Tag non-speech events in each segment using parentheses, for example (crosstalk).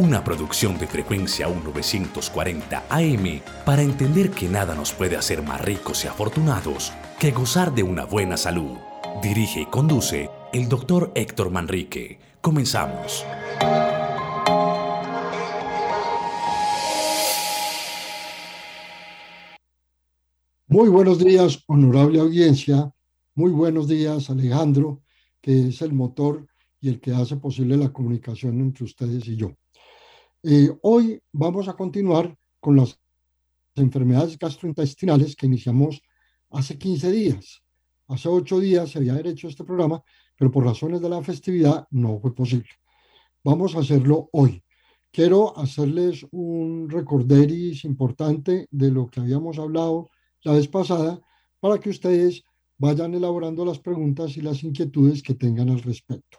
una producción de frecuencia 1940 AM para entender que nada nos puede hacer más ricos y afortunados que gozar de una buena salud. Dirige y conduce el doctor Héctor Manrique. Comenzamos. Muy buenos días, honorable audiencia. Muy buenos días, Alejandro, que es el motor y el que hace posible la comunicación entre ustedes y yo. Eh, hoy vamos a continuar con las enfermedades gastrointestinales que iniciamos hace 15 días. Hace 8 días se había hecho este programa, pero por razones de la festividad no fue posible. Vamos a hacerlo hoy. Quiero hacerles un recorderis importante de lo que habíamos hablado la vez pasada para que ustedes vayan elaborando las preguntas y las inquietudes que tengan al respecto.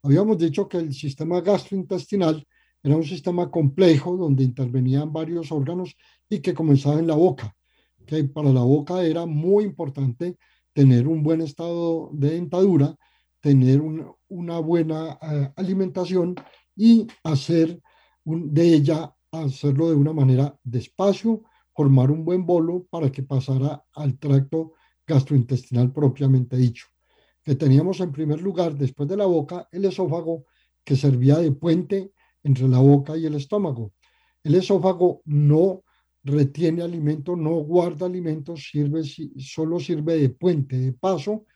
Habíamos dicho que el sistema gastrointestinal era un sistema complejo donde intervenían varios órganos y que comenzaba en la boca. Que para la boca era muy importante tener un buen estado de dentadura, tener una buena eh, alimentación y hacer de ella, hacerlo de una manera despacio, formar un buen bolo para que pasara al tracto gastrointestinal propiamente dicho. Que teníamos en primer lugar, después de la boca, el esófago, que servía de puente entre la boca y el estómago. El esófago no retiene alimento, no guarda alimento, sirve, solo sirve de puente, de paso,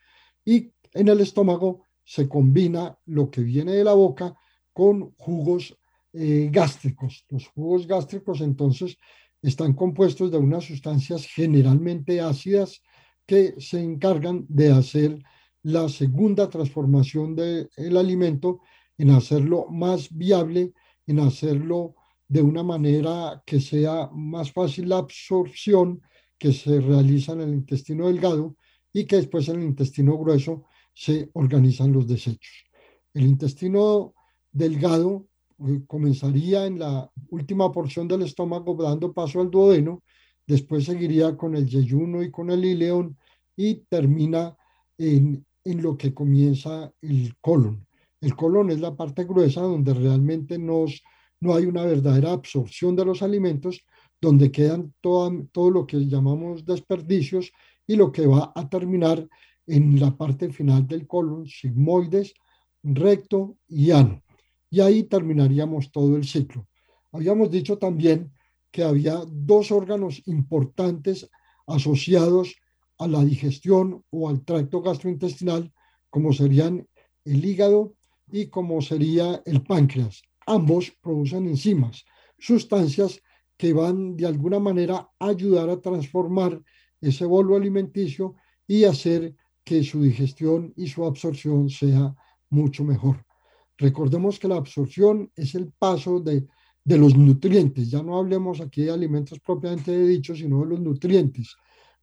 y en el estómago se combina lo que viene de la boca con jugos eh, gástricos. Los jugos gástricos entonces están compuestos de unas sustancias generalmente ácidas que se encargan de hacer la segunda transformación del alimento en hacerlo más viable, en hacerlo de una manera que sea más fácil la absorción que se realiza en el intestino delgado y que después en el intestino grueso se organizan los desechos. El intestino delgado eh, comenzaría en la última porción del estómago dando paso al duodeno, después seguiría con el yeyuno y con el ileón y termina en, en lo que comienza el colon. El colon es la parte gruesa donde realmente nos, no hay una verdadera absorción de los alimentos, donde quedan todo, todo lo que llamamos desperdicios y lo que va a terminar en la parte final del colon, sigmoides, recto y ano. Y ahí terminaríamos todo el ciclo. Habíamos dicho también que había dos órganos importantes asociados a la digestión o al tracto gastrointestinal, como serían el hígado y como sería el páncreas. Ambos producen enzimas, sustancias que van de alguna manera a ayudar a transformar ese bolo alimenticio y hacer que su digestión y su absorción sea mucho mejor. Recordemos que la absorción es el paso de, de los nutrientes, ya no hablemos aquí de alimentos propiamente dichos, sino de los nutrientes,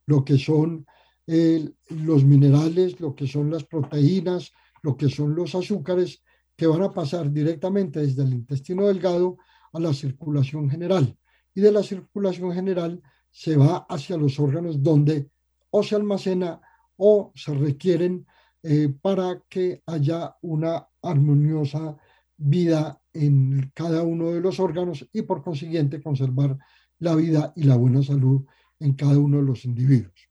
lo que son los minerales, lo que son las proteínas, lo que son los azúcares que van a pasar directamente desde el intestino delgado a la circulación general. Y de la circulación general se va hacia los órganos donde o se almacena o se requieren eh, para que haya una armoniosa vida en cada uno de los órganos y por consiguiente conservar la vida y la buena salud en cada uno de los individuos.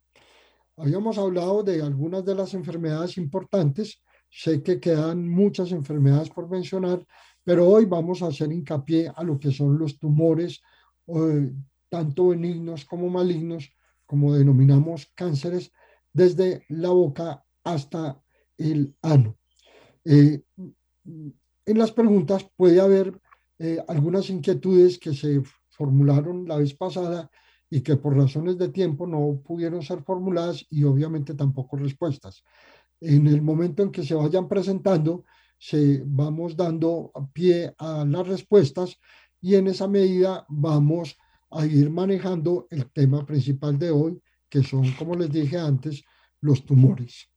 Habíamos hablado de algunas de las enfermedades importantes Sé que quedan muchas enfermedades por mencionar, pero hoy vamos a hacer hincapié a lo que son los tumores, tanto benignos como malignos, como denominamos cánceres, desde la boca hasta el ano. Eh, en las preguntas puede haber eh, algunas inquietudes que se formularon la vez pasada y que por razones de tiempo no pudieron ser formuladas y obviamente tampoco respuestas en el momento en que se vayan presentando, se vamos dando pie a las respuestas y en esa medida vamos a ir manejando el tema principal de hoy, que son, como les dije antes, los tumores.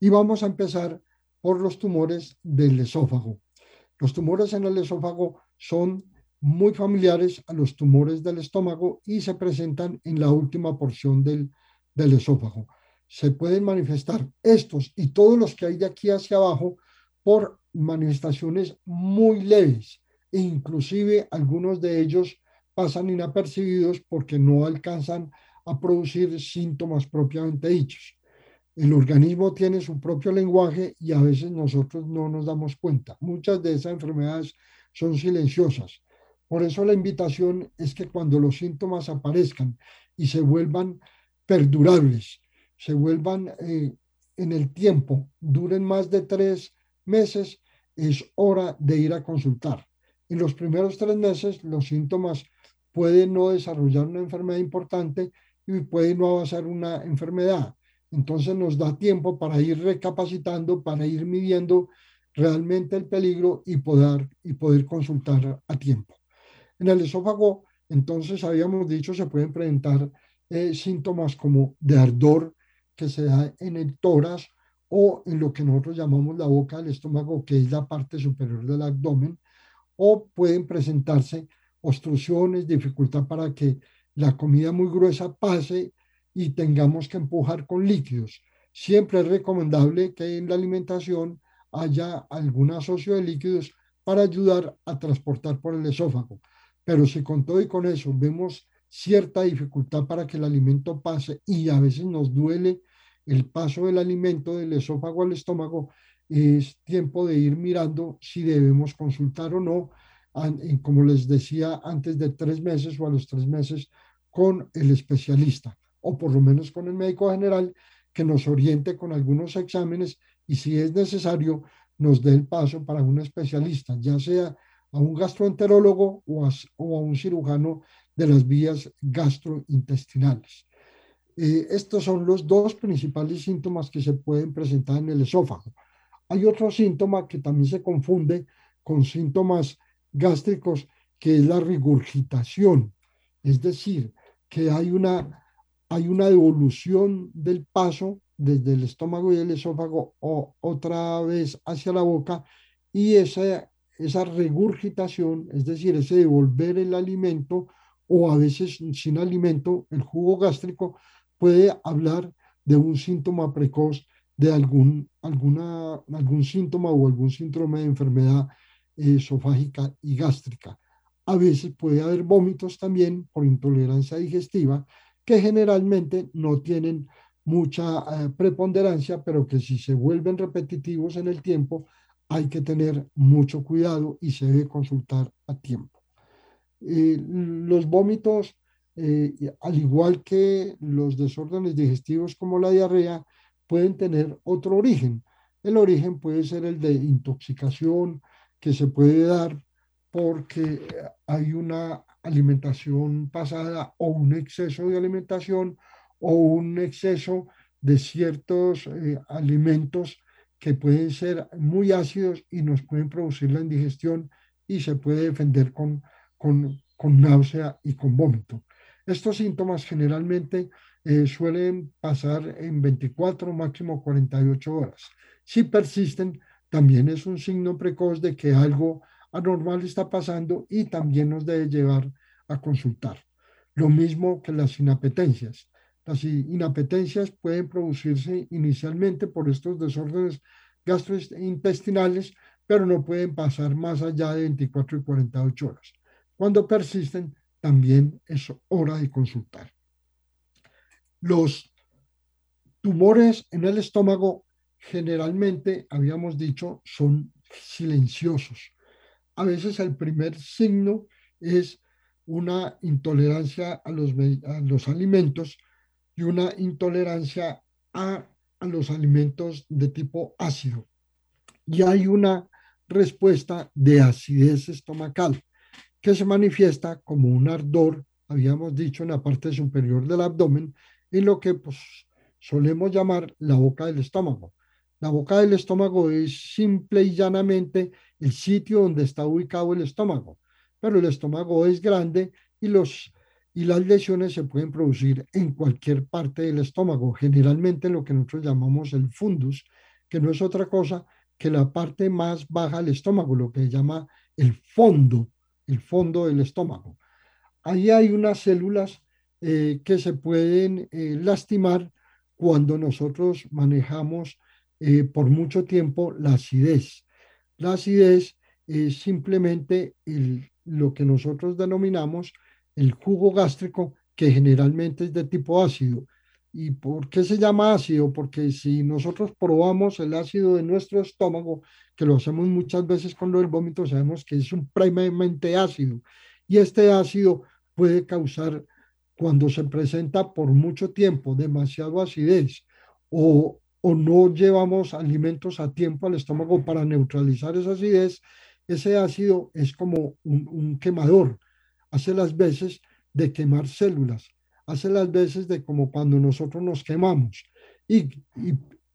Y vamos a empezar por los tumores del esófago. Los tumores en el esófago son muy familiares a los tumores del estómago y se presentan en la última porción del, del esófago. Se pueden manifestar estos y todos los que hay de aquí hacia abajo por manifestaciones muy leves e inclusive algunos de ellos pasan inapercibidos porque no alcanzan a producir síntomas propiamente dichos. El organismo tiene su propio lenguaje y a veces nosotros no nos damos cuenta. Muchas de esas enfermedades son silenciosas. Por eso la invitación es que cuando los síntomas aparezcan y se vuelvan perdurables, se vuelvan eh, en el tiempo, duren más de tres meses, es hora de ir a consultar. En los primeros tres meses los síntomas pueden no desarrollar una enfermedad importante y puede no avanzar una enfermedad. Entonces nos da tiempo para ir recapacitando, para ir midiendo realmente el peligro y poder, y poder consultar a tiempo. En el esófago, entonces habíamos dicho, se pueden presentar eh, síntomas como de ardor se da en el tórax o en lo que nosotros llamamos la boca del estómago, que es la parte superior del abdomen, o pueden presentarse obstrucciones, dificultad para que la comida muy gruesa pase y tengamos que empujar con líquidos. Siempre es recomendable que en la alimentación haya algún asocio de líquidos para ayudar a transportar por el esófago. Pero si con todo y con eso vemos cierta dificultad para que el alimento pase y a veces nos duele el paso del alimento del esófago al estómago, es tiempo de ir mirando si debemos consultar o no como les decía, antes de tres meses o a los tres meses con el especialista o por lo menos con el médico general que nos oriente con algunos exámenes y si es necesario nos dé el paso para un especialista, ya sea a un gastroenterólogo o a, o a un cirujano de las vías gastrointestinales. Eh, estos son los dos principales síntomas que se pueden presentar en el esófago. Hay otro síntoma que también se confunde con síntomas gástricos, que es la regurgitación, es decir, que hay una, hay una devolución del paso desde el estómago y el esófago o otra vez hacia la boca y esa, esa regurgitación, es decir, ese devolver el alimento o a veces sin alimento, el jugo gástrico puede hablar de un síntoma precoz de algún, alguna, algún síntoma o algún síndrome de enfermedad esofágica y gástrica. A veces puede haber vómitos también por intolerancia digestiva que generalmente no tienen mucha eh, preponderancia, pero que si se vuelven repetitivos en el tiempo, hay que tener mucho cuidado y se debe consultar a tiempo. Eh, los vómitos, eh, al igual que los desórdenes digestivos como la diarrea, pueden tener otro origen. El origen puede ser el de intoxicación, que se puede dar porque hay una alimentación pasada o un exceso de alimentación o un exceso de ciertos eh, alimentos que pueden ser muy ácidos y nos pueden producir la indigestión y se puede defender con, con, con náusea y con vómito. Estos síntomas generalmente eh, suelen pasar en 24, máximo 48 horas. Si persisten, también es un signo precoz de que algo anormal está pasando y también nos debe llevar a consultar. Lo mismo que las inapetencias. Las inapetencias pueden producirse inicialmente por estos desórdenes gastrointestinales, pero no pueden pasar más allá de 24 y 48 horas. Cuando persisten, también es hora de consultar. Los tumores en el estómago generalmente, habíamos dicho, son silenciosos. A veces el primer signo es una intolerancia a los, alimentos y una intolerancia a, a los alimentos de tipo ácido. Y hay una respuesta de acidez estomacal que se manifiesta como un ardor, habíamos dicho, en la parte superior del abdomen, en lo que pues, solemos llamar la boca del estómago. La boca del estómago es simple y llanamente el sitio donde está ubicado el estómago, pero el estómago es grande y los, y las lesiones se pueden producir en cualquier parte del estómago, generalmente lo que nosotros llamamos el fundus, que no es otra cosa que la parte más baja del estómago, lo que se llama el fondo, el fondo del estómago. Ahí hay unas células eh, que se pueden eh, lastimar cuando nosotros manejamos eh, por mucho tiempo la acidez. La acidez es simplemente lo que nosotros denominamos el jugo gástrico, que generalmente es de tipo ácido. ¿Y por qué se llama ácido? Porque si nosotros probamos el ácido de nuestro estómago, que lo hacemos muchas veces con lo del vómito, sabemos que es supremamente ácido. Y este ácido puede causar, cuando se presenta por mucho tiempo, demasiado acidez o, o no llevamos alimentos a tiempo al estómago para neutralizar esa acidez, ese ácido es como un, un quemador, hace las veces de quemar células, hace las veces de como cuando nosotros nos quemamos. Y,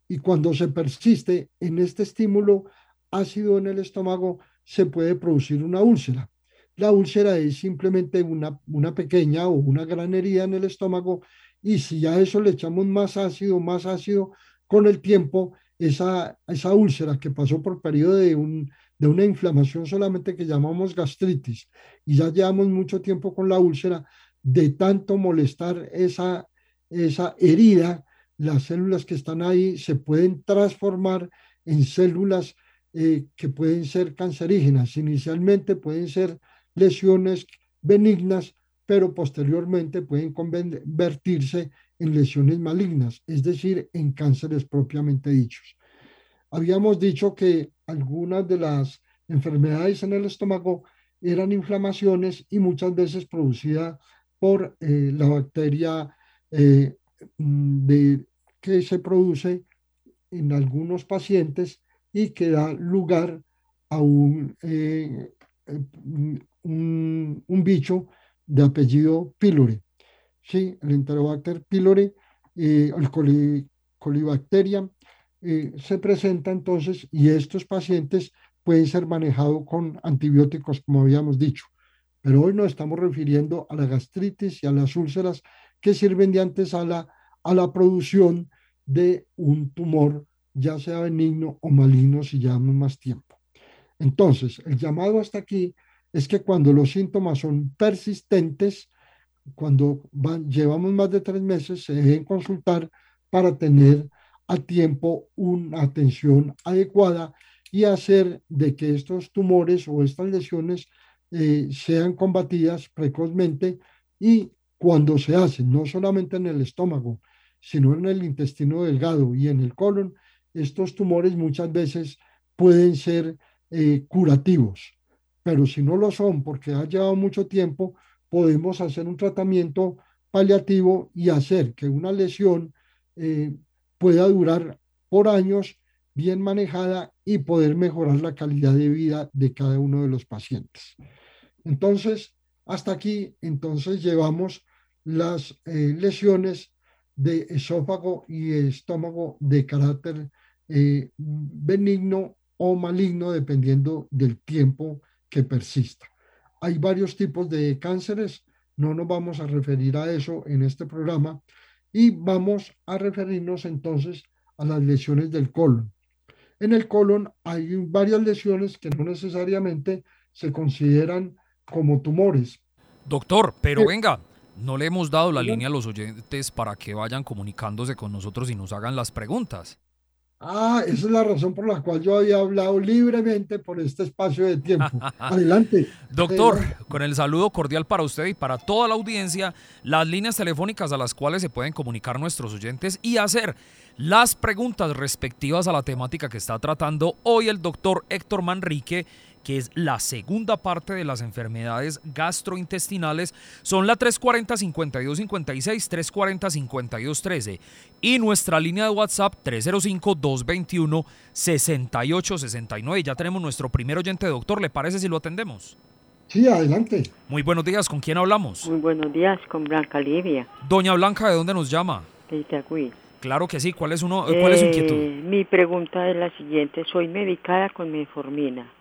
y, cuando se persiste en este estímulo ácido en el estómago, se puede producir una úlcera. La úlcera es simplemente una, una pequeña o una gran herida en el estómago y si a eso le echamos más ácido, más ácido, con el tiempo, esa, esa úlcera que pasó por periodo de, un, de una inflamación solamente que llamamos gastritis y ya llevamos mucho tiempo con la úlcera, de tanto molestar esa, esa herida, las células que están ahí se pueden transformar en células eh, que pueden ser cancerígenas. Inicialmente pueden ser lesiones benignas, pero posteriormente pueden convertirse en lesiones malignas, es decir, en cánceres propiamente dichos. Habíamos dicho que algunas de las enfermedades en el estómago eran inflamaciones y muchas veces producidas por eh, la bacteria eh, de, que se produce en algunos pacientes y que da lugar a un, eh, un, bicho de apellido pylori. Sí, el Enterobacter pylori, el colibacteria, se presenta entonces y estos pacientes pueden ser manejados con antibióticos, como habíamos dicho. Pero hoy nos estamos refiriendo a la gastritis y a las úlceras que sirven de antesala a la producción de un tumor, ya sea benigno o maligno, si llevamos más tiempo. Entonces, el llamado hasta aquí es que cuando los síntomas son persistentes, cuando llevamos más de tres meses, se deben consultar para tener a tiempo una atención adecuada y hacer de que estos tumores o estas lesiones eh, sean combatidas precozmente y cuando se hacen, no solamente en el estómago, sino en el intestino delgado y en el colon, estos tumores muchas veces pueden ser eh, curativos, pero si no lo son porque ha llevado mucho tiempo, podemos hacer un tratamiento paliativo y hacer que una lesión eh, pueda durar por años bien manejada y poder mejorar la calidad de vida de cada uno de los pacientes. Entonces, hasta aquí, entonces llevamos las eh, lesiones de esófago y estómago de carácter eh, benigno o maligno, dependiendo del tiempo que persista. Hay varios tipos de cánceres, no nos vamos a referir a eso en este programa, y vamos a referirnos entonces a las lesiones del colon. En el colon hay varias lesiones que no necesariamente se consideran como tumores. Doctor, pero venga, no le hemos dado la línea a los oyentes para que vayan comunicándose con nosotros y nos hagan las preguntas. Ah, esa es la razón por la cual yo había hablado libremente por este espacio de tiempo. (laughs) Adelante. Doctor, con el saludo cordial para usted y para toda la audiencia, las líneas telefónicas a las cuales se pueden comunicar nuestros oyentes y hacer las preguntas respectivas a la temática que está tratando hoy el doctor Héctor Manrique que es la segunda parte de las enfermedades gastrointestinales, son la 340-5256, 340-5213 y nuestra línea de WhatsApp 305-221-6869. Ya tenemos nuestro primer oyente, doctor, ¿le parece si lo atendemos? Sí, adelante. Muy buenos días, ¿con quién hablamos? Muy buenos días, con Blanca Livia. Doña Blanca, ¿de dónde nos llama? De Itagüí. Claro que sí, ¿cuál es, uno, cuál es su inquietud? Eh, mi pregunta es la siguiente, soy medicada con metformina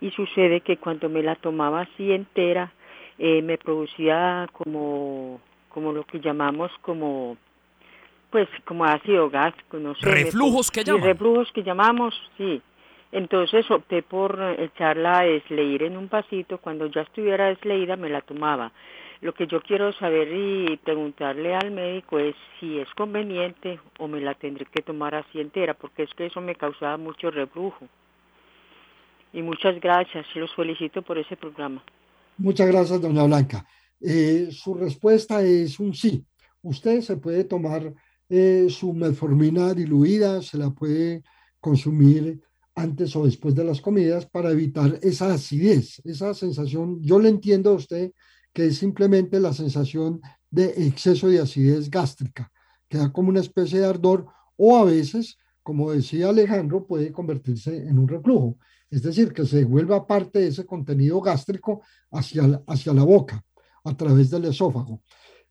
y sucede que cuando me la tomaba así entera eh, me producía como, como lo que llamamos como, pues como ácido gástrico, no sé. Reflujos que llaman. reflujos que llamamos, sí. Entonces opté por echarla a desleír en un pasito. Cuando ya estuviera desleída me la tomaba. Lo que yo quiero saber y preguntarle al médico es si es conveniente o me la tendré que tomar así entera, porque es que eso me causaba mucho reflujo. Y muchas gracias, los felicito por ese programa. Muchas gracias, doña Blanca. Eh, su respuesta es un sí. Usted se puede tomar eh, su metformina diluida, se la puede consumir antes o después de las comidas para evitar esa acidez, esa sensación. Yo le entiendo a usted que es simplemente la sensación de exceso de acidez gástrica, que da como una especie de ardor o a veces, como decía Alejandro, puede convertirse en un reflujo, es decir, que se vuelva parte de ese contenido gástrico hacia hacia la boca, a través del esófago.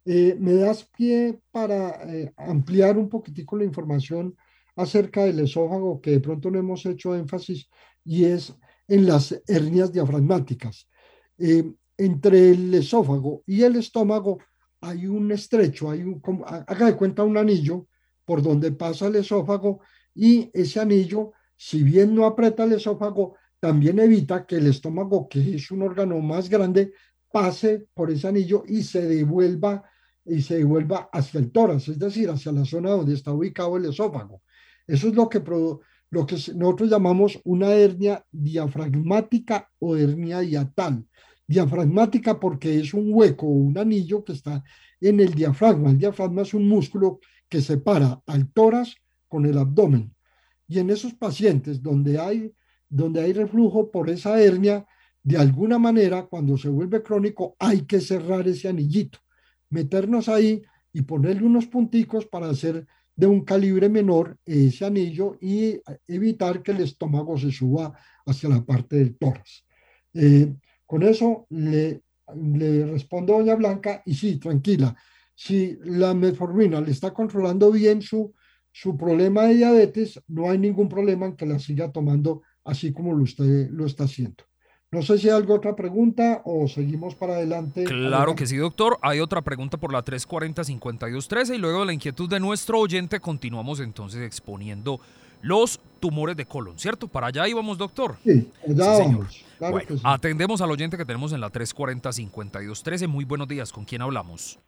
Eh, ¿Me das pie para eh, ampliar un poquitico la información acerca del esófago que de pronto no hemos hecho énfasis y es en las hernias diafragmáticas? Eh, entre el esófago y el estómago hay un estrecho, hay un, haga de cuenta un anillo por donde pasa el esófago y ese anillo, si bien no aprieta el esófago, también evita que el estómago, que es un órgano más grande, pase por ese anillo y se devuelva y se devuelva hacia el tórax, es decir, hacia la zona donde está ubicado el esófago. Eso es lo que, lo que nosotros llamamos una hernia diafragmática o hernia diatal diafragmática porque es un hueco o un anillo que está en el diafragma. El diafragma es un músculo que separa al tórax con el abdomen. Y en esos pacientes donde hay, donde hay reflujo por esa hernia, de alguna manera, cuando se vuelve crónico, hay que cerrar ese anillito, meternos ahí y ponerle unos punticos para hacer de un calibre menor ese anillo y evitar que el estómago se suba hacia la parte del tórax. Eh, con eso le, le respondo a doña Blanca y sí, tranquila, si la metformina le está controlando bien su, su problema de diabetes, no hay ningún problema en que la siga tomando así como lo usted lo está haciendo. No sé si hay alguna otra pregunta o seguimos para adelante. Claro que sí, doctor. Hay otra pregunta por la 340-5213 y luego la inquietud de nuestro oyente continuamos entonces exponiendo los tumores de colon, ¿cierto? Para allá íbamos, doctor. Sí, allá vamos. Atendemos al oyente que tenemos en la 340-5213. Muy buenos días, ¿con quién hablamos?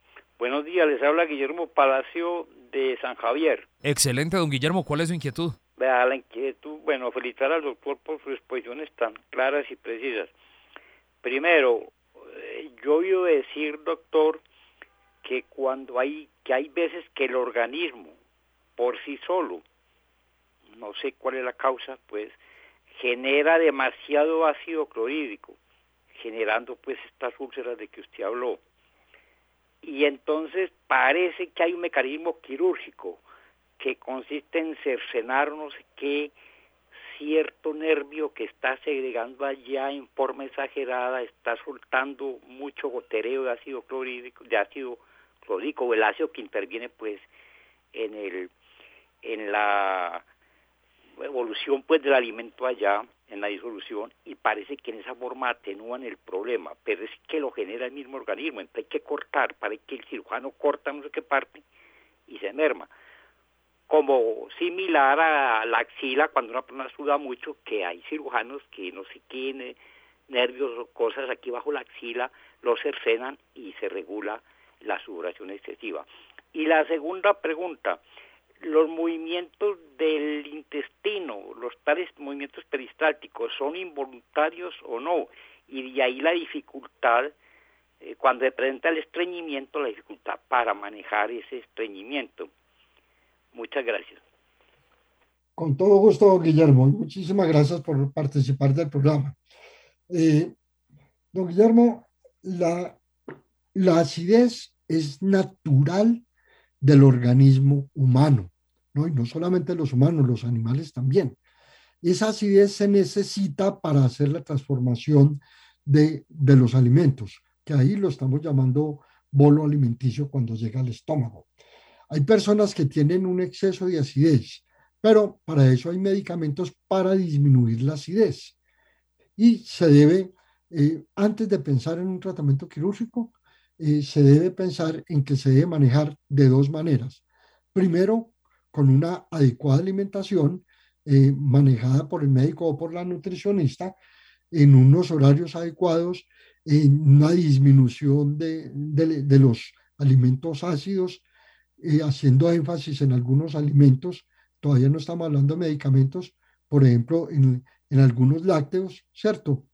Buenos días, les habla Guillermo Palacio de San Javier. Excelente, don Guillermo, ¿cuál es su inquietud? Vea, la inquietud, bueno, felicitar al doctor por sus exposiciones tan claras y precisas. Primero, eh, yo oído decir, doctor, que cuando hay, que hay veces que el organismo por sí solo no sé cuál es la causa, pues genera demasiado ácido clorhídrico, generando pues estas úlceras de que usted habló. Y entonces parece que hay un mecanismo quirúrgico que consiste en cercenar no sé qué cierto nervio que está segregando allá en forma exagerada, está soltando mucho gotereo de ácido clorhídrico, de ácido clorhídrico el ácido que interviene pues en el en la evolución pues del alimento allá en la disolución y parece que en esa forma atenúan el problema, pero es que lo genera el mismo organismo, entonces hay que cortar, parece que el cirujano corta no sé qué parte y se merma. Como similar a la axila cuando una persona suda mucho, que hay cirujanos que no sé qué, nervios o cosas aquí bajo la axila, lo cercenan y se regula la sudoración excesiva. Y la segunda pregunta, los movimientos del intestino, los tales movimientos peristálticos, son involuntarios o no. Y de ahí la dificultad, eh, cuando se presenta el estreñimiento, la dificultad para manejar ese estreñimiento. Muchas gracias. Con todo gusto, Guillermo. Muchísimas gracias por participar del programa. Eh, don Guillermo, la, la acidez es natural del organismo humano. ¿No? Y no solamente los humanos, los animales también. Esa acidez se necesita para hacer la transformación de, de los alimentos, que ahí lo estamos llamando bolo alimenticio cuando llega al estómago. Hay personas que tienen un exceso de acidez, pero para eso hay medicamentos para disminuir la acidez. Y se debe eh, antes de pensar en un tratamiento quirúrgico, eh, se debe pensar en que se debe manejar de dos maneras. Primero, con una adecuada alimentación eh, manejada por el médico o por la nutricionista en unos horarios adecuados, en una disminución de, de, los alimentos ácidos, haciendo énfasis en algunos alimentos, todavía no estamos hablando de medicamentos, por ejemplo, en, en algunos lácteos, ¿cierto?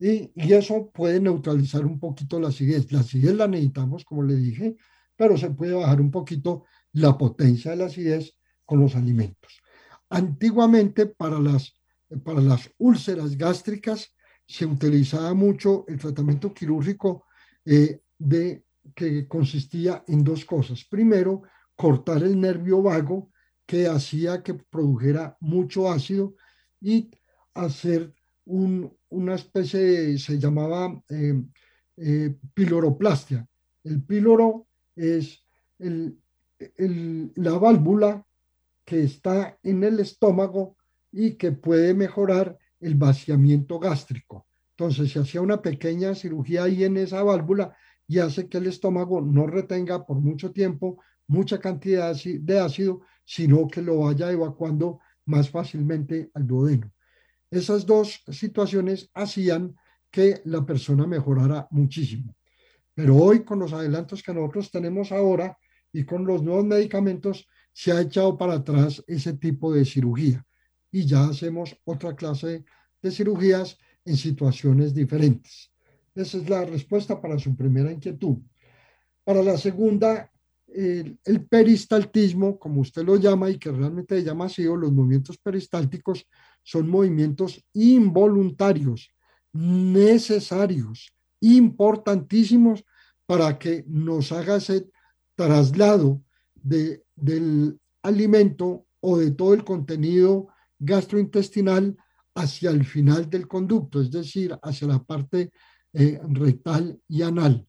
Y, eso puede neutralizar un poquito la acidez. La acidez la necesitamos, como le dije, pero se puede bajar un poquito la potencia de la acidez con los alimentos. Antiguamente para las, para las úlceras gástricas se utilizaba mucho el tratamiento quirúrgico eh, de, que consistía en dos cosas. Primero, cortar el nervio vago que hacía que produjera mucho ácido y hacer un, una especie de, se llamaba eh, eh, piloroplastia. El píloro es el, la válvula que está en el estómago y que puede mejorar el vaciamiento gástrico. Entonces se hacía una pequeña cirugía ahí en esa válvula y hace que el estómago no retenga por mucho tiempo mucha cantidad de ácido, sino que lo vaya evacuando más fácilmente al duodeno. Esas dos situaciones hacían que la persona mejorara muchísimo. Pero hoy con los adelantos que nosotros tenemos ahora y con los nuevos medicamentos, se ha echado para atrás ese tipo de cirugía y ya hacemos otra clase de cirugías en situaciones diferentes. Esa es la respuesta para su primera inquietud. Para la segunda, el, peristaltismo, como usted lo llama y que realmente se llama así, o los movimientos peristálticos, son movimientos involuntarios, necesarios, importantísimos para que nos haga ese traslado de, del alimento o de todo el contenido gastrointestinal hacia el final del conducto, es decir, hacia la parte eh, rectal y anal.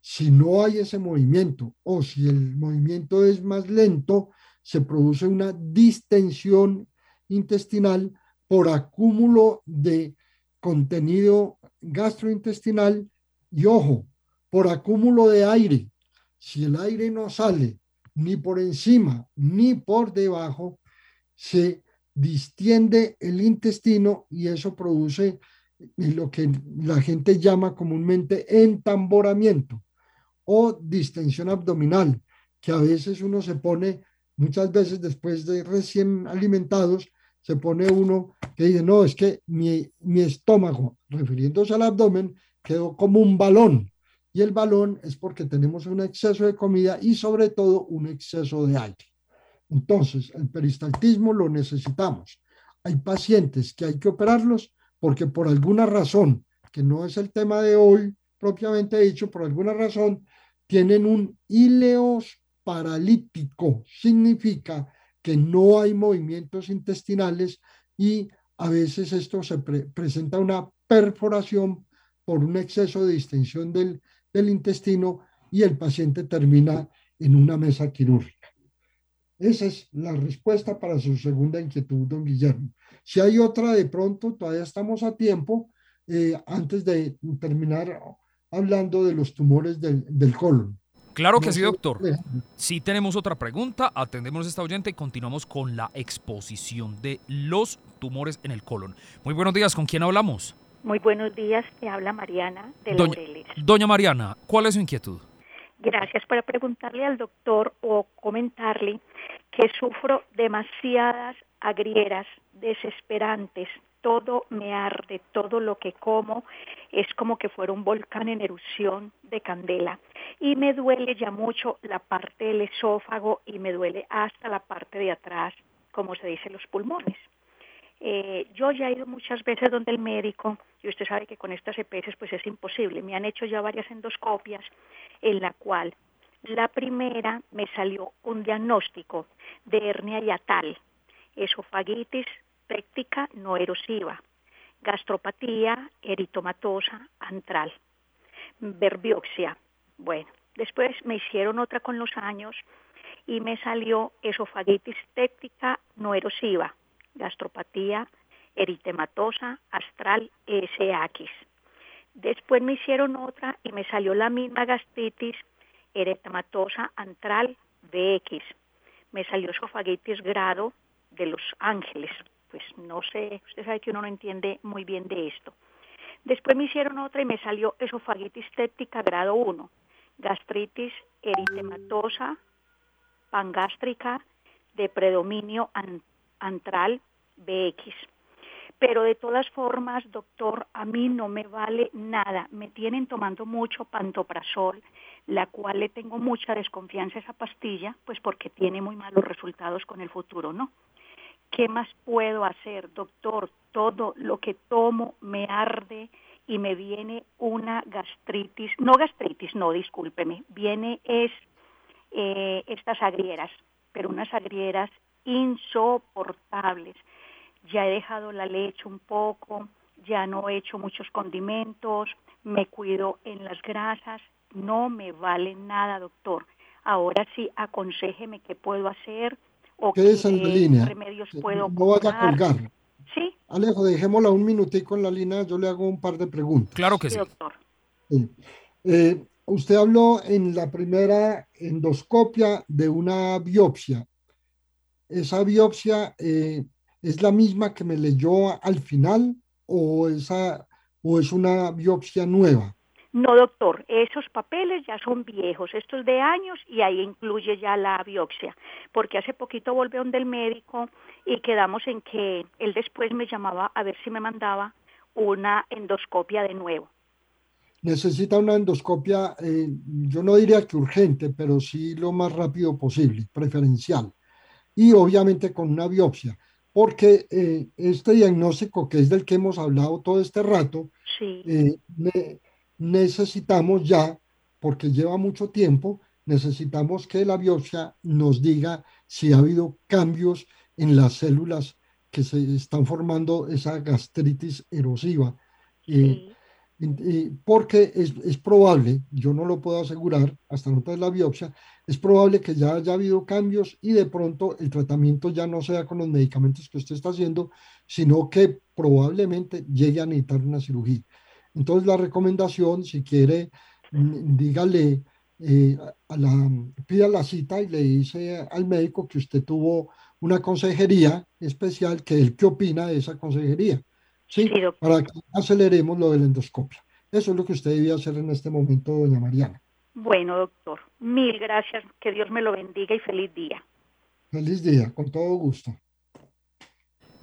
Si no hay ese movimiento o si el movimiento es más lento, se produce una distensión intestinal por acúmulo de contenido gastrointestinal y ojo, por acúmulo de aire. Si el aire no sale ni por encima ni por debajo, se distiende el intestino y eso produce lo que la gente llama comúnmente entamboramiento o distensión abdominal, que a veces uno se pone, muchas veces después de recién alimentados, se pone uno que dice, no, es que mi, mi estómago, refiriéndose al abdomen, quedó como un balón. Y el balón es porque tenemos un exceso de comida y sobre todo un exceso de aire. Entonces, el peristaltismo lo necesitamos. Hay pacientes que hay que operarlos porque por alguna razón, que no es el tema de hoy propiamente dicho, por alguna razón, tienen un ileos paralítico. Significa que no hay movimientos intestinales y a veces esto se presenta una perforación por un exceso de distensión del, del intestino y el paciente termina en una mesa quirúrgica. Esa es la respuesta para su segunda inquietud, don Guillermo. Si hay otra de pronto, todavía estamos a tiempo, eh, antes de terminar hablando de los tumores del, del colon. Claro que sí, doctor. Si tenemos otra pregunta, atendemos a esta oyente y continuamos con la exposición de los tumores en el colon. Muy buenos días, ¿con quién hablamos? Muy buenos días, te habla Mariana de doña, Doña Mariana, ¿cuál es su inquietud? Gracias para preguntarle al doctor o comentarle que sufro demasiadas agrieras desesperantes, todo me arde, todo lo que como es como que fuera un volcán en erupción de candela. Y me duele ya mucho la parte del esófago y me duele hasta la parte de atrás, como se dice, los pulmones. Eh, yo ya he ido muchas veces donde el médico, y usted sabe que con estas EPS pues es imposible. Me han hecho ya varias endoscopias en la cual la primera me salió un diagnóstico de hernia yatal, esofagitis péptica no erosiva, gastropatía eritomatosa antral, verbiopsia. Bueno, después me hicieron otra con los años y me salió esofagitis péptica no erosiva, gastropatía eritematosa astral ESAX. Después me hicieron otra y me salió la misma gastritis eritematosa antral BX. Me salió esofagitis grado de Los Ángeles. Pues no sé, usted sabe que uno no entiende muy bien de esto. Después me hicieron otra y me salió esofagitis téptica grado 1, gastritis eritematosa pangástrica de predominio antral BX. Pero de todas formas, doctor, a mí no me vale nada. Me tienen tomando mucho pantoprazol, la cual le tengo mucha desconfianza a esa pastilla, pues porque tiene muy malos resultados con el futuro, ¿no? ¿Qué más puedo hacer, doctor? Todo lo que tomo me arde y me viene una gastritis, no gastritis, no, discúlpeme, viene es eh, estas agrieras, pero unas agrieras insoportables. Ya he dejado la leche un poco, ya no he hecho muchos condimentos, me cuido en las grasas, no me vale nada, doctor. Ahora sí, aconsejeme qué puedo hacer o qué, remedios puedo No vaya a colgar. Sí. Alejo, dejémosla un minutico en la línea, yo le hago un par de preguntas. Claro que sí. doctor. Eh, usted habló en la primera endoscopia de una biopsia. ¿Esa biopsia eh, es la misma que me leyó al final o, esa, o es una biopsia nueva? No, doctor, esos papeles ya son viejos, estos de años, y ahí incluye ya la biopsia, porque hace poquito volví del médico y quedamos en que él después me llamaba a ver si me mandaba una endoscopia de nuevo. Necesita una endoscopia, eh, yo no diría que urgente, pero sí lo más rápido posible, preferencial. Y obviamente con una biopsia, porque eh, este diagnóstico que es del que hemos hablado todo este rato, sí. Eh, necesitamos ya, porque lleva mucho tiempo, necesitamos que la biopsia nos diga si ha habido cambios en las células que se están formando esa gastritis erosiva. Eh, porque es, es, probable, yo no lo puedo asegurar hasta no tener la biopsia, es probable que ya haya habido cambios y de pronto el tratamiento ya no sea con los medicamentos que usted está haciendo, sino que probablemente llegue a necesitar una cirugía. Entonces la recomendación, si quiere, mm, dígale, eh, a la, pida la cita y le dice al médico que usted tuvo una consejería especial, que él qué opina de esa consejería, ¿sí? Para que aceleremos lo de la endoscopia. Eso es lo que usted debía hacer en este momento, doña Mariana. Bueno, doctor, mil gracias, que Dios me lo bendiga y feliz día. Feliz día, con todo gusto.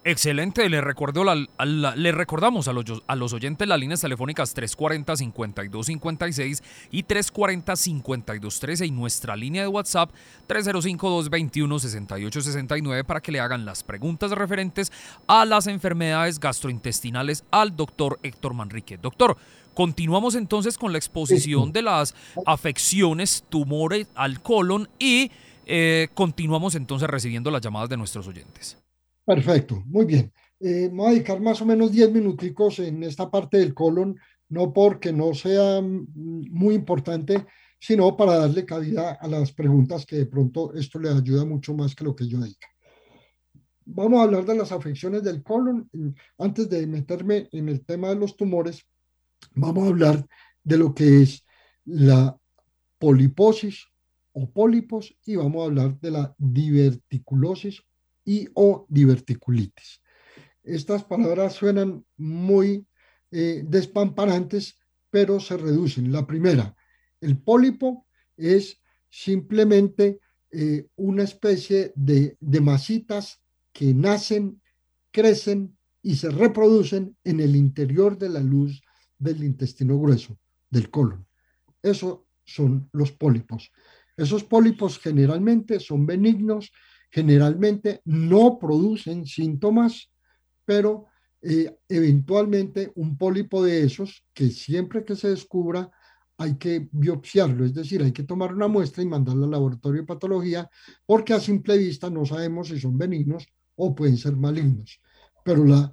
Excelente, le, recuerdo le recordamos a los, a los oyentes las líneas telefónicas 340-5256 y 340-5213 y nuestra línea de WhatsApp 305-221-6869 para que le hagan las preguntas referentes a las enfermedades gastrointestinales al doctor Héctor Manrique. Doctor, continuamos entonces con la exposición de las afecciones, tumores al colon y eh, continuamos entonces recibiendo las llamadas de nuestros oyentes. Perfecto, muy bien. Eh, voy a dedicar más o menos 10 minuticos en esta parte del colon, no porque no sea mm, muy importante, sino para darle cabida a las preguntas que de pronto esto le ayuda mucho más que lo que yo diga. Vamos a hablar de las afecciones del colon. Antes de meterme en el tema de los tumores, vamos a hablar de lo que es la poliposis o pólipos y vamos a hablar de la diverticulosis y o diverticulitis. Estas palabras suenan muy eh, despamparantes, pero se reducen. La primera, el pólipo es simplemente eh, una especie de, de masitas que nacen, crecen y se reproducen en el interior de la luz del intestino grueso, del colon. Eso son los pólipos. Esos pólipos generalmente son benignos generalmente no producen síntomas, pero eh, eventualmente un pólipo de esos, que siempre que se descubra hay que biopsiarlo, es decir, hay que tomar una muestra y mandarla al laboratorio de patología, porque a simple vista no sabemos si son benignos o pueden ser malignos. Pero la,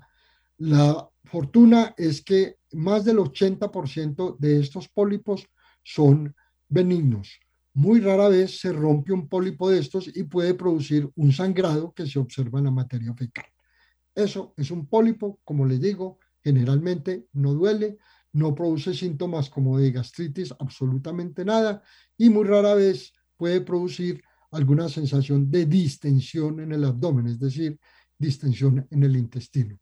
la fortuna es que más del 80% de estos pólipos son benignos. Muy rara vez se rompe un pólipo de estos y puede producir un sangrado que se observa en la materia fecal. Eso es un pólipo, como les digo, generalmente no duele, no produce síntomas como de gastritis, absolutamente nada, y muy rara vez puede producir alguna sensación de distensión en el abdomen, es decir, distensión en el intestino.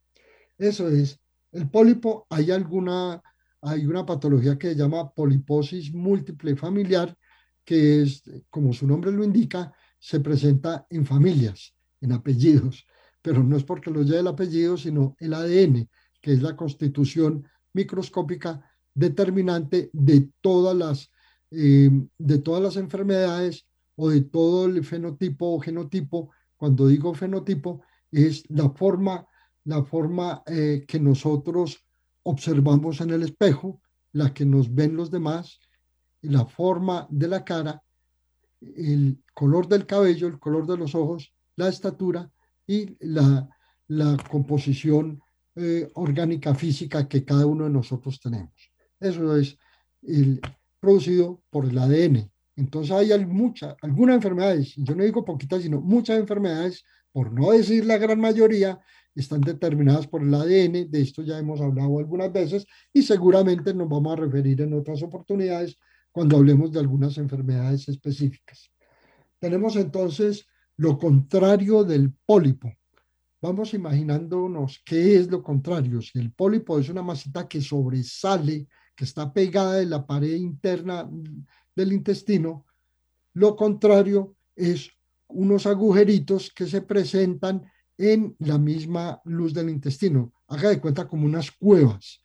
Eso es el pólipo. Hay alguna, hay una patología que se llama poliposis múltiple familiar, que es, como su nombre lo indica, se presenta en familias, en apellidos, pero no es porque lo lleve el apellido, sino el ADN, que es la constitución microscópica determinante de todas las, eh, de todas las enfermedades o de todo el fenotipo o genotipo. Cuando digo fenotipo, es la forma, la forma eh, que nosotros observamos en el espejo, la que nos ven los demás, la forma de la cara, el color del cabello, el color de los ojos, la estatura y la, composición eh, orgánica física que cada uno de nosotros tenemos. Eso es el, producido por el ADN. Entonces hay muchas, algunas enfermedades, yo no digo poquitas, sino muchas enfermedades, por no decir la gran mayoría, están determinadas por el ADN, de esto ya hemos hablado algunas veces y seguramente nos vamos a referir en otras oportunidades cuando hablemos de algunas enfermedades específicas. Tenemos entonces lo contrario del pólipo. Vamos imaginándonos qué es lo contrario. Si el pólipo es una masita que sobresale, que está pegada de la pared interna del intestino, lo contrario es unos agujeritos que se presentan en la misma luz del intestino. Haga de cuenta como unas cuevas.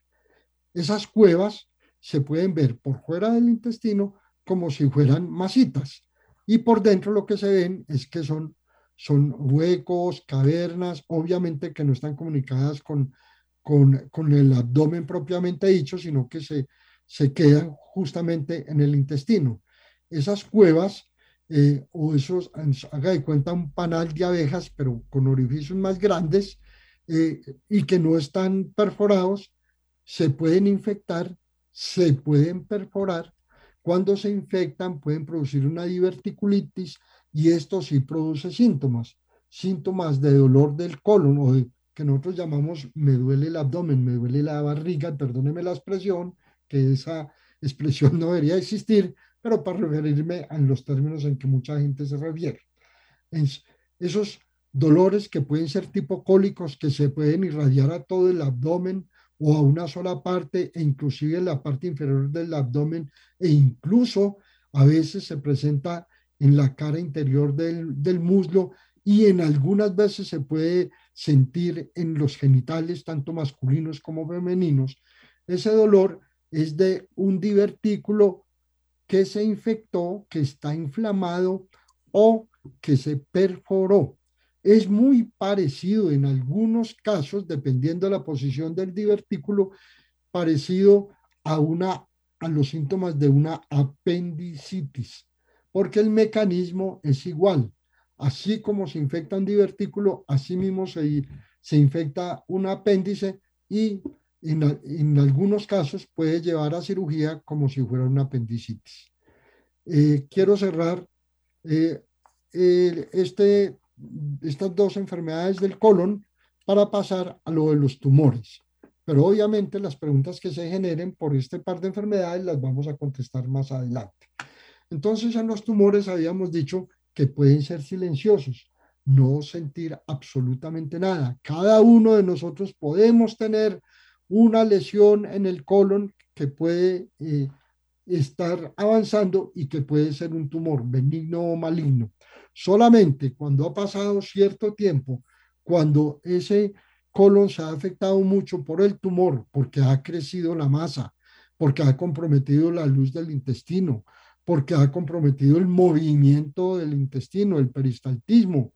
Esas cuevas se pueden ver por fuera del intestino como si fueran masitas y por dentro lo que se ven es que son, son huecos, cavernas, obviamente que no están comunicadas con, con, con el abdomen propiamente dicho, sino que se, se quedan justamente en el intestino. Esas cuevas eh, o esos, haga de cuenta un panal de abejas, pero con orificios más grandes eh, y que no están perforados, se pueden infectar, se pueden perforar cuando se infectan pueden producir una diverticulitis y esto sí produce síntomas, síntomas de dolor del colon o de, que nosotros llamamos me duele el abdomen, me duele la barriga, perdóneme la expresión, que esa expresión (laughs) no debería existir, pero para referirme a los términos en que mucha gente se refiere. esos dolores que pueden ser tipo cólicos, que se pueden irradiar a todo el abdomen, o a una sola parte e inclusive en la parte inferior del abdomen e incluso a veces se presenta en la cara interior del, del muslo y en algunas veces se puede sentir en los genitales, tanto masculinos como femeninos. Ese dolor es de un divertículo que se infectó, que está inflamado o que se perforó es muy parecido en algunos casos, dependiendo de la posición del divertículo, parecido a, una, a los síntomas de una apendicitis, porque el mecanismo es igual. Así como se infecta un divertículo, así mismo se, se infecta un apéndice y en, en, algunos casos puede llevar a cirugía como si fuera una apendicitis. Eh, quiero cerrar eh, este estas dos enfermedades del colon para pasar a lo de los tumores. Pero obviamente las preguntas que se generen por este par de enfermedades las vamos a contestar más adelante. Entonces, en los tumores habíamos dicho que pueden ser silenciosos, no sentir absolutamente nada. Cada uno de nosotros podemos tener una lesión en el colon que puede eh, estar avanzando y que puede ser un tumor benigno o maligno. Solamente cuando ha pasado cierto tiempo, cuando ese colon se ha afectado mucho por el tumor, porque ha crecido la masa, porque ha comprometido la luz del intestino, porque ha comprometido el movimiento del intestino, el peristaltismo,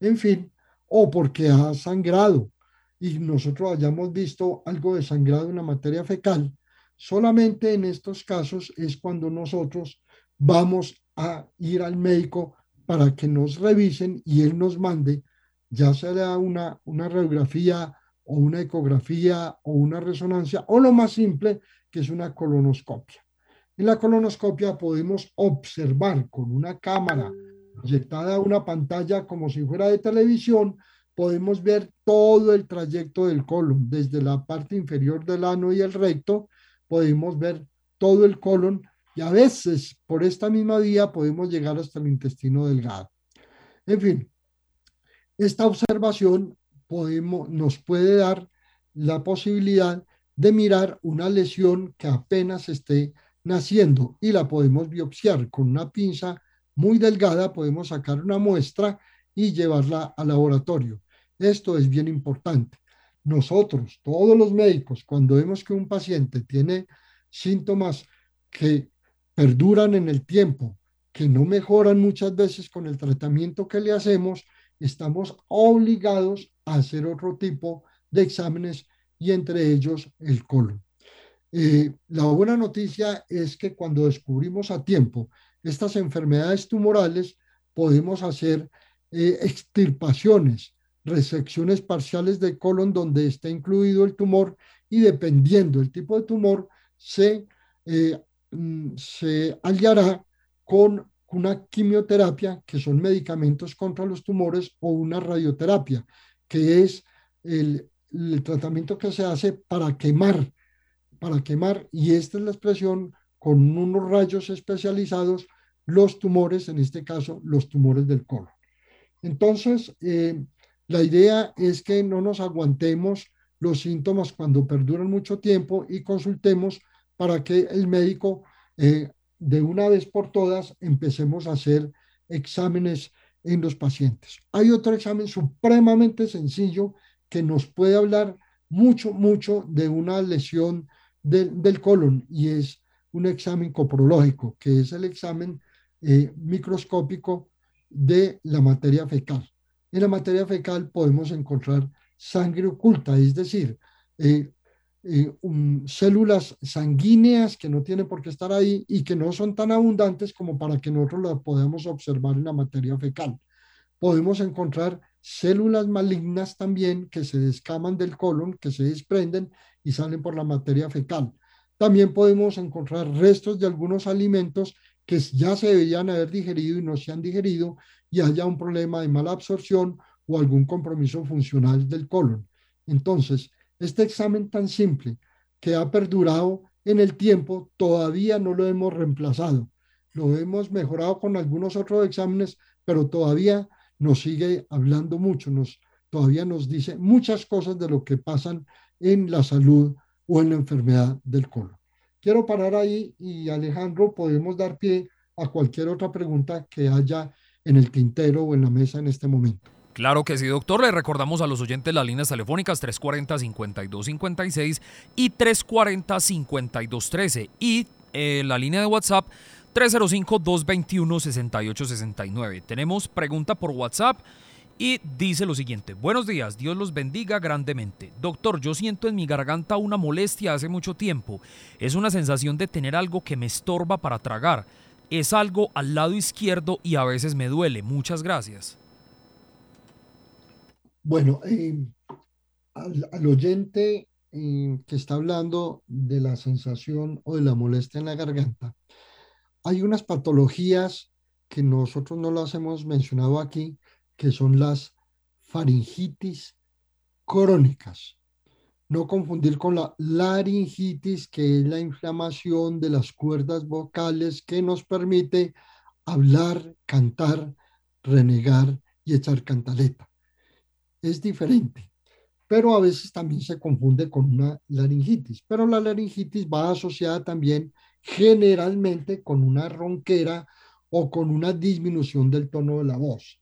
en fin, o porque ha sangrado. Y nosotros hayamos visto algo de sangrado en la materia fecal, solamente en estos casos es cuando nosotros vamos a ir al médico para que nos revisen y él nos mande, ya sea una, una radiografía o una ecografía o una resonancia, o lo más simple, que es una colonoscopia. En la colonoscopia podemos observar con una cámara proyectada a una pantalla como si fuera de televisión, podemos ver todo el trayecto del colon, desde la parte inferior del ano y el recto, podemos ver todo el colon y a veces por esta misma vía podemos llegar hasta el intestino delgado. En fin, esta observación podemos, nos puede dar la posibilidad de mirar una lesión que apenas esté naciendo y la podemos biopsiar con una pinza muy delgada, podemos sacar una muestra y llevarla al laboratorio. Esto es bien importante. Nosotros, todos los médicos, cuando vemos que un paciente tiene síntomas que perduran en el tiempo, que no mejoran muchas veces con el tratamiento que le hacemos, estamos obligados a hacer otro tipo de exámenes y entre ellos el colon. Eh, la buena noticia es que cuando descubrimos a tiempo estas enfermedades tumorales, podemos hacer eh, extirpaciones, resecciones parciales del colon donde está incluido el tumor y dependiendo del tipo de tumor, se, eh, se aliará con una quimioterapia, que son medicamentos contra los tumores, o una radioterapia, que es el, el tratamiento que se hace para quemar, para quemar, y esta es la expresión con unos rayos especializados, los tumores, en este caso, los tumores del colon. Entonces, eh, la idea es que no nos aguantemos los síntomas cuando perduran mucho tiempo y consultemos para que el médico eh, de una vez por todas empecemos a hacer exámenes en los pacientes. Hay otro examen supremamente sencillo que nos puede hablar mucho, mucho de una lesión del colon y es un examen coprológico, que es el examen eh, microscópico de la materia fecal. En la materia fecal podemos encontrar sangre oculta, es decir, eh, eh, células sanguíneas que no tienen por qué estar ahí y que no son tan abundantes como para que nosotros las podamos observar en la materia fecal. Podemos encontrar células malignas también que se descaman del colon, que se desprenden y salen por la materia fecal. También podemos encontrar restos de algunos alimentos que ya se deberían haber digerido y no se han digerido y haya un problema de mala absorción o algún compromiso funcional del colon. Entonces, este examen tan simple que ha perdurado en el tiempo, todavía no lo hemos reemplazado. Lo hemos mejorado con algunos otros exámenes, pero todavía nos sigue hablando mucho, nos, todavía nos dice muchas cosas de lo que pasan en la salud o en la enfermedad del colon. Quiero parar ahí y Alejandro, podemos dar pie a cualquier otra pregunta que haya en el tintero o en la mesa en este momento. Claro que sí, doctor. Le recordamos a los oyentes las líneas telefónicas 340-5256 y 340-5213 y eh, la línea de WhatsApp 305-221-6869. Tenemos pregunta por WhatsApp y dice lo siguiente, buenos días, Dios los bendiga grandemente. Doctor, yo siento en mi garganta una molestia hace mucho tiempo. Es una sensación de tener algo que me estorba para tragar. Es algo al lado izquierdo y a veces me duele. Muchas gracias. Bueno, eh, al, oyente eh, que está hablando de la sensación o de la molestia en la garganta, hay unas patologías que nosotros no las hemos mencionado aquí, que son las faringitis crónicas. No confundir con la laringitis, que es la inflamación de las cuerdas vocales que nos permite hablar, cantar, renegar y echar cantaleta. Es diferente, pero a veces también se confunde con una laringitis. Pero la laringitis va asociada también generalmente con una ronquera o con una disminución del tono de la voz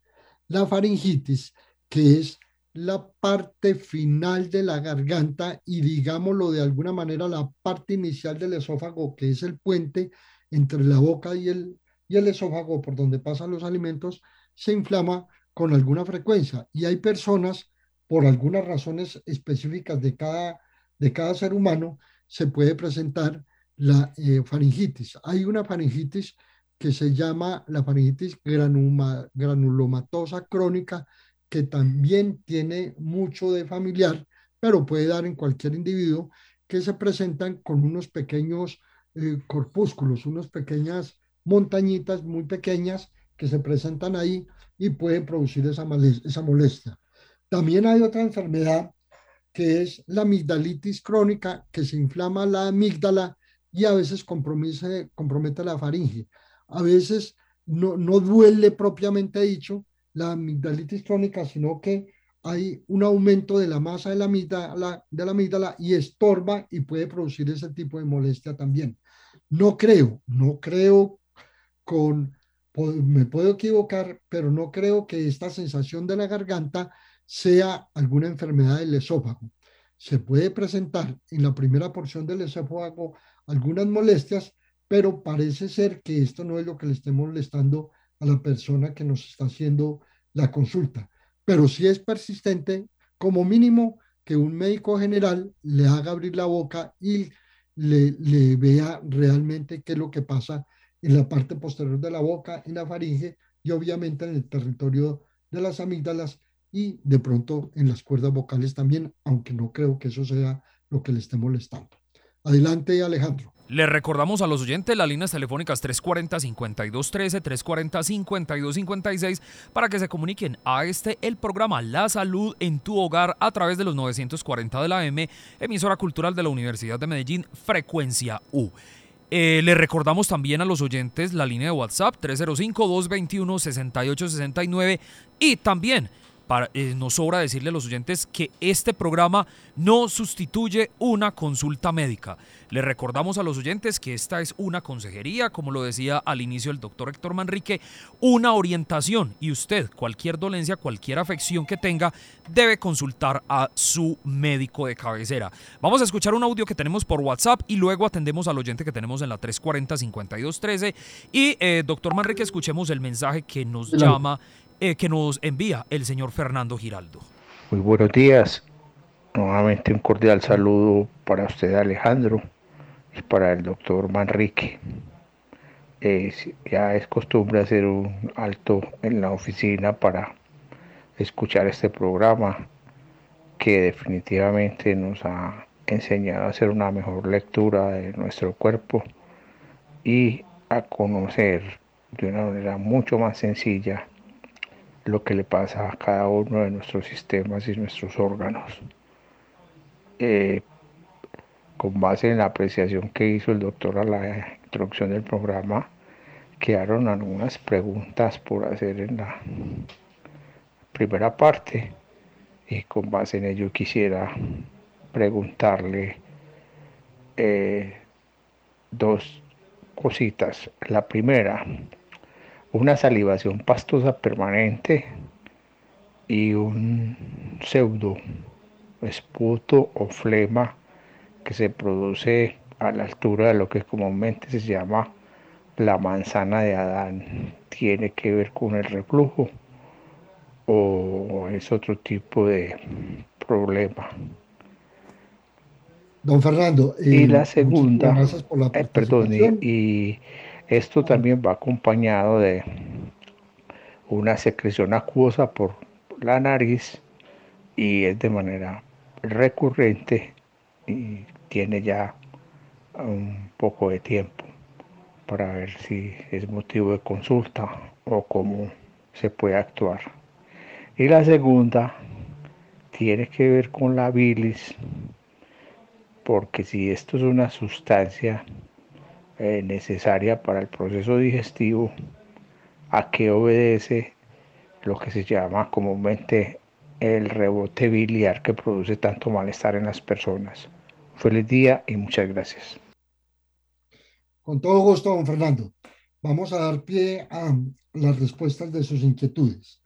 la faringitis, que es la parte final de la garganta y digámoslo de alguna manera la parte inicial del esófago, que es el puente entre la boca y el, y el esófago por donde pasan los alimentos, se inflama con alguna frecuencia. Y hay personas, por algunas razones específicas de cada, de cada ser humano, se puede presentar la eh, faringitis. Hay una faringitis que se llama la faringitis granulomatosa crónica, que también tiene mucho de familiar, pero puede dar en cualquier individuo, que se presentan con unos pequeños eh, corpúsculos, unas pequeñas montañitas muy pequeñas que se presentan ahí y pueden producir esa, esa molestia. También hay otra enfermedad que es la amigdalitis crónica, que se inflama la amígdala y a veces compromete, compromete la faringe. A veces no, no duele propiamente dicho la amigdalitis crónica, sino que hay un aumento de la masa de la amígdala, de la amígdala y estorba y puede producir ese tipo de molestia también. No creo, no creo con, me puedo equivocar, pero no creo que esta sensación de la garganta sea alguna enfermedad del esófago. Se puede presentar en la primera porción del esófago algunas molestias, pero parece ser que esto no es lo que le esté molestando a la persona que nos está haciendo la consulta. Pero si es persistente, como mínimo que un médico general le haga abrir la boca y le, vea realmente qué es lo que pasa en la parte posterior de la boca, en la faringe y obviamente en el territorio de las amígdalas y de pronto en las cuerdas vocales también, aunque no creo que eso sea lo que le esté molestando. Adelante, Alejandro. Le recordamos a los oyentes las líneas telefónicas 340-5213, 340-5256 para que se comuniquen a este, el programa La Salud en tu Hogar a través de los 940 de la M, emisora cultural de la Universidad de Medellín, Frecuencia U. Eh, le recordamos también a los oyentes la línea de WhatsApp 305-221-6869 y también eh, nos sobra decirle a los oyentes que este programa no sustituye una consulta médica. Le recordamos a los oyentes que esta es una consejería, como lo decía al inicio el doctor Héctor Manrique, una orientación y usted, cualquier dolencia, cualquier afección que tenga, debe consultar a su médico de cabecera. Vamos a escuchar un audio que tenemos por WhatsApp y luego atendemos al oyente que tenemos en la 340-5213. Y, eh, doctor Manrique, escuchemos el mensaje que nos llama eh, que nos envía el señor Fernando Giraldo. Muy buenos días. Nuevamente un cordial saludo para usted Alejandro y para el doctor Manrique. ya es costumbre hacer un alto en la oficina para escuchar este programa que definitivamente nos ha enseñado a hacer una mejor lectura de nuestro cuerpo y a conocer de una manera mucho más sencilla lo que le pasa a cada uno de nuestros sistemas y nuestros órganos. Eh, con base en la apreciación que hizo el doctor a la introducción del programa, quedaron algunas preguntas por hacer en la primera parte y con base en ello quisiera preguntarle eh, dos cositas. La primera, una salivación pastosa permanente y un pseudo esputo o flema que se produce a la altura de lo que comúnmente se llama la manzana de Adán. ¿Tiene que ver con el reflujo o es otro tipo de problema? Don Fernando. y la segunda, eh, perdón, y esto también va acompañado de una secreción acuosa por la nariz y es de manera recurrente y tiene ya un poco de tiempo para ver si es motivo de consulta o cómo se puede actuar. Y la segunda tiene que ver con la bilis, porque si esto es una sustancia eh, necesaria para el proceso digestivo, a que obedece lo que se llama comúnmente el rebote biliar que produce tanto malestar en las personas. Feliz día y muchas gracias. Con todo gusto, don Fernando. Vamos a dar pie a las respuestas de sus inquietudes.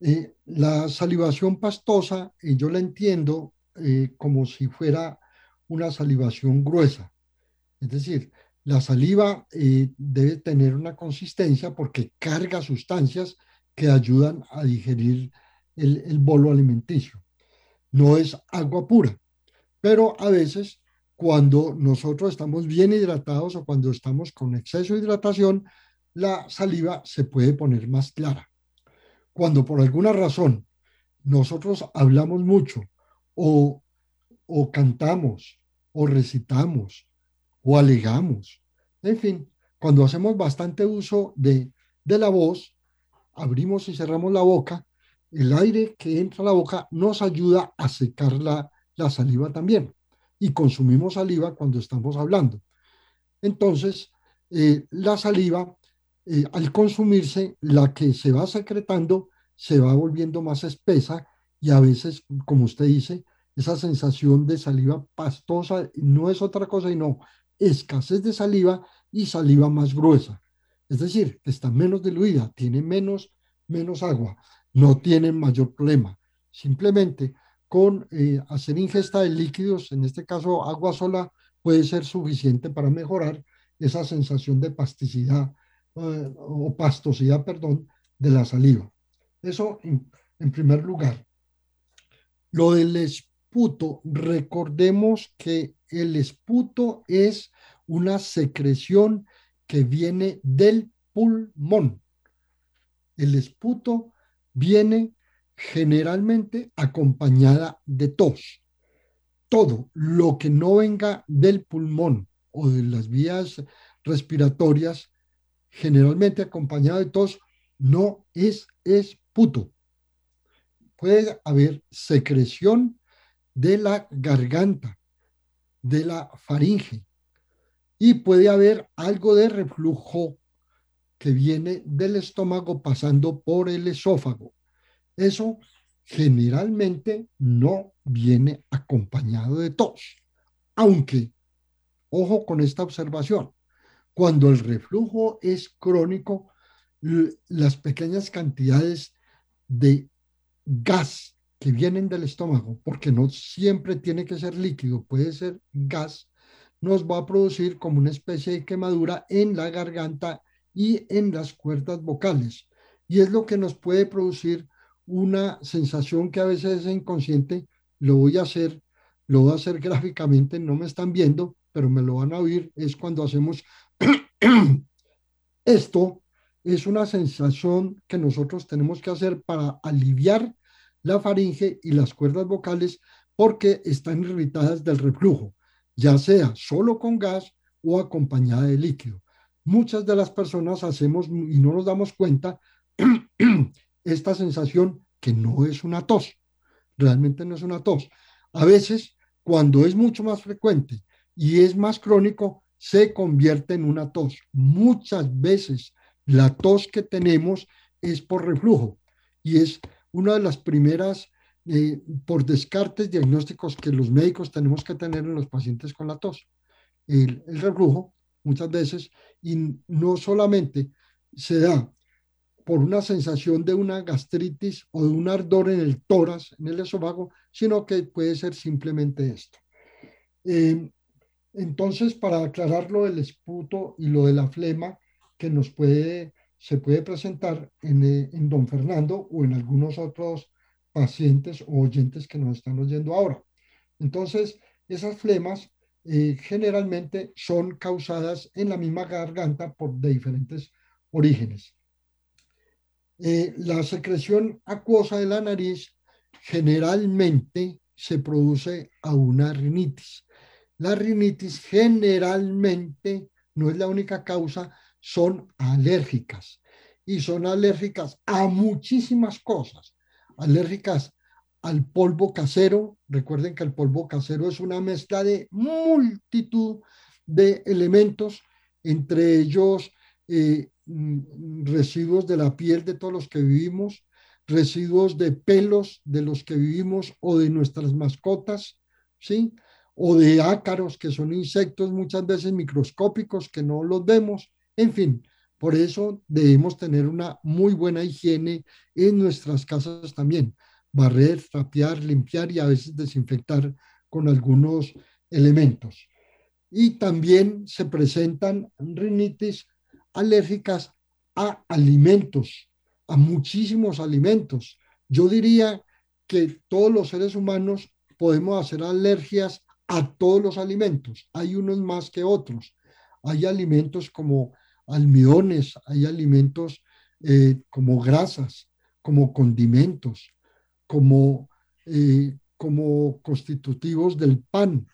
Eh, la salivación pastosa, y yo la entiendo eh, como si fuera una salivación gruesa. Es decir, la saliva eh, debe tener una consistencia porque carga sustancias que ayudan a digerir el, el bolo alimenticio. No es agua pura, pero a veces cuando nosotros estamos bien hidratados o cuando estamos con exceso de hidratación, la saliva se puede poner más clara. Cuando por alguna razón nosotros hablamos mucho o, o cantamos o recitamos o alegamos. En fin, cuando hacemos bastante uso de, de la voz, abrimos y cerramos la boca, el aire que entra a la boca nos ayuda a secar la, la saliva también. Y consumimos saliva cuando estamos hablando. Entonces, eh, la saliva, eh, al consumirse, la que se va secretando se va volviendo más espesa y a veces, como usted dice, esa sensación de saliva pastosa no es otra cosa y no escasez de saliva y saliva más gruesa. Es decir, está menos diluida, tiene menos, menos agua, no tiene mayor problema. Simplemente con eh, hacer ingesta de líquidos, en este caso agua sola, puede ser suficiente para mejorar esa sensación de pasticidad eh, o pastosidad, perdón, de la saliva. Eso en, en primer lugar. Lo del recordemos que el esputo es una secreción que viene del pulmón. El esputo viene generalmente acompañada de tos. Todo lo que no venga del pulmón o de las vías respiratorias, generalmente acompañado de tos, no es esputo. Puede haber secreción de la garganta, de la faringe, y puede haber algo de reflujo que viene del estómago pasando por el esófago. Eso generalmente no viene acompañado de tos, aunque, ojo con esta observación, cuando el reflujo es crónico, las pequeñas cantidades de gas que vienen del estómago, porque no siempre tiene que ser líquido, puede ser gas, nos va a producir como una especie de quemadura en la garganta y en las cuerdas vocales. Y es lo que nos puede producir una sensación que a veces es inconsciente. Lo voy a hacer, lo voy a hacer gráficamente, no me están viendo, pero me lo van a oír. Es cuando hacemos (clears throat) esto. Es una sensación que nosotros tenemos que hacer para aliviar la faringe y las cuerdas vocales porque están irritadas del reflujo ya sea solo con gas o acompañada de líquido. Muchas de las personas hacemos y no nos damos cuenta (clears throat) esta sensación que no es una tos, realmente no es una tos. A veces, cuando es mucho más frecuente y es más crónico, se convierte en una tos. Muchas veces la tos que tenemos es por reflujo y es una de las primeras eh, por descartes diagnósticos que los médicos tenemos que tener en los pacientes con la tos. El, el reflujo muchas veces y no solamente se da por una sensación de una gastritis o de un ardor en el tórax, en el esófago, sino que puede ser simplemente esto. Eh, entonces, para aclarar lo del esputo y lo de la flema que nos puede, se puede presentar en, eh, en don Fernando o en algunos otros pacientes o oyentes que nos están oyendo ahora. Entonces, esas flemas eh, generalmente son causadas en la misma garganta por de diferentes orígenes. Eh, la secreción acuosa de la nariz generalmente se produce a una rinitis. La rinitis generalmente no es la única causa, son alérgicas y son alérgicas a muchísimas cosas alérgicas al polvo casero. Recuerden que el polvo casero es una mezcla de multitud de elementos, entre ellos eh, mm, residuos de la piel de todos los que vivimos, residuos de pelos de los que vivimos o de nuestras mascotas, ¿sí? O de ácaros, que son insectos muchas veces microscópicos que no los vemos. En fin, por eso debemos tener una muy buena higiene en nuestras casas también. Barrer, trapear, limpiar y a veces desinfectar con algunos elementos. Y también se presentan rinitis alérgicas a alimentos, a muchísimos alimentos. Yo diría que todos los seres humanos podemos hacer alergias a todos los alimentos. Hay unos más que otros. Hay alimentos como almidones, hay alimentos eh, como grasas, como condimentos, como, eh, como constitutivos del pan,